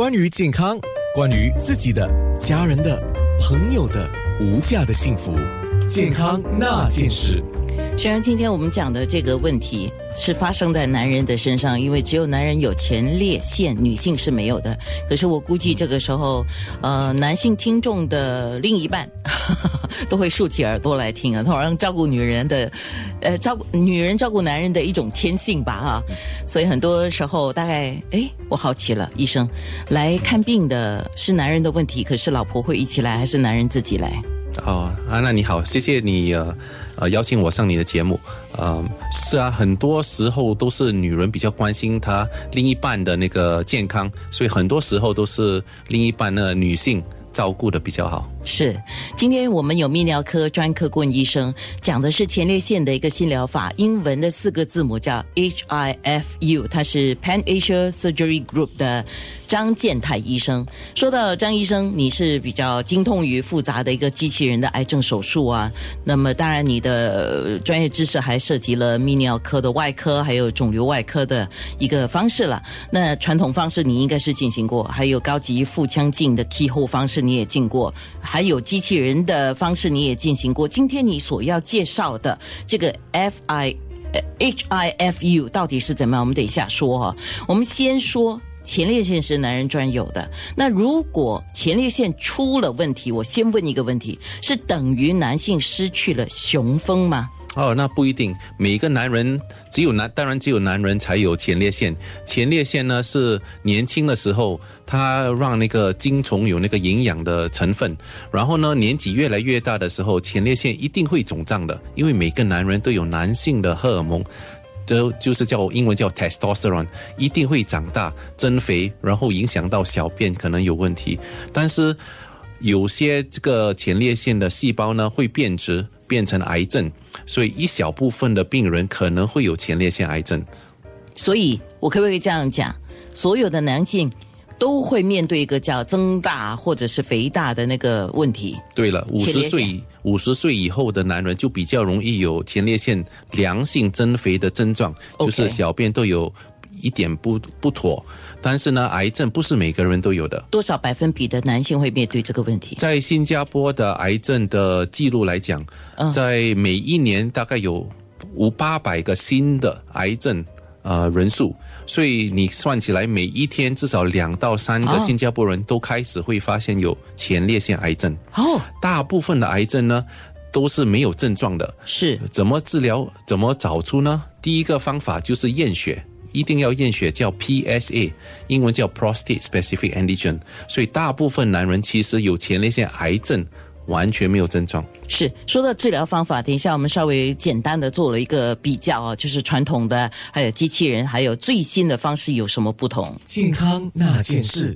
关于健康，关于自己的、家人的、朋友的无价的幸福，健康那件事。虽然今天我们讲的这个问题是发生在男人的身上，因为只有男人有前列腺，女性是没有的。可是我估计这个时候，呃，男性听众的另一半 都会竖起耳朵来听啊，好像照顾女人的，呃，照顾女人照顾男人的一种天性吧，哈。所以很多时候，大概，哎，我好奇了，医生来看病的是男人的问题，可是老婆会一起来，还是男人自己来？哦，啊，那你好，谢谢你呃呃邀请我上你的节目。呃，是啊，很多时候都是女人比较关心她另一半的那个健康，所以很多时候都是另一半的女性照顾的比较好。是，今天我们有泌尿科专科顾问医生讲的是前列腺的一个新疗法，英文的四个字母叫 HIFU，他是 Pan Asia Surgery Group 的张建泰医生。说到张医生，你是比较精通于复杂的一个机器人的癌症手术啊，那么当然你的专业知识还涉及了泌尿科的外科，还有肿瘤外科的一个方式了。那传统方式你应该是进行过，还有高级腹腔镜的 keyhole 方式你也进过。还有机器人的方式，你也进行过。今天你所要介绍的这个 F I H I F U 到底是怎么样？我们等一下说哈。我们先说前列腺是男人专有的。那如果前列腺出了问题，我先问一个问题：是等于男性失去了雄风吗？哦，那不一定。每个男人只有男，当然只有男人才有前列腺。前列腺呢是年轻的时候，它让那个精虫有那个营养的成分。然后呢，年纪越来越大的时候，前列腺一定会肿胀的，因为每个男人都有男性的荷尔蒙，都就是叫英文叫 testosterone，一定会长大增肥，然后影响到小便可能有问题。但是有些这个前列腺的细胞呢会变质。变成癌症，所以一小部分的病人可能会有前列腺癌症。所以我可不可以这样讲？所有的男性都会面对一个叫增大或者是肥大的那个问题。对了，五十岁五十岁以后的男人就比较容易有前列腺良性增肥的症状，就是小便都有。一点不不妥，但是呢，癌症不是每个人都有的。多少百分比的男性会面对这个问题？在新加坡的癌症的记录来讲，在每一年大概有五八百个新的癌症呃人数，所以你算起来，每一天至少两到三个新加坡人都开始会发现有前列腺癌症。哦，大部分的癌症呢都是没有症状的。是怎么治疗？怎么找出呢？第一个方法就是验血。一定要验血，叫 PSA，英文叫 Prostate Specific Antigen。所以大部分男人其实有前列腺癌症，完全没有症状。是说到治疗方法，等一下我们稍微简单的做了一个比较啊，就是传统的，还有机器人，还有最新的方式有什么不同？健康那件事。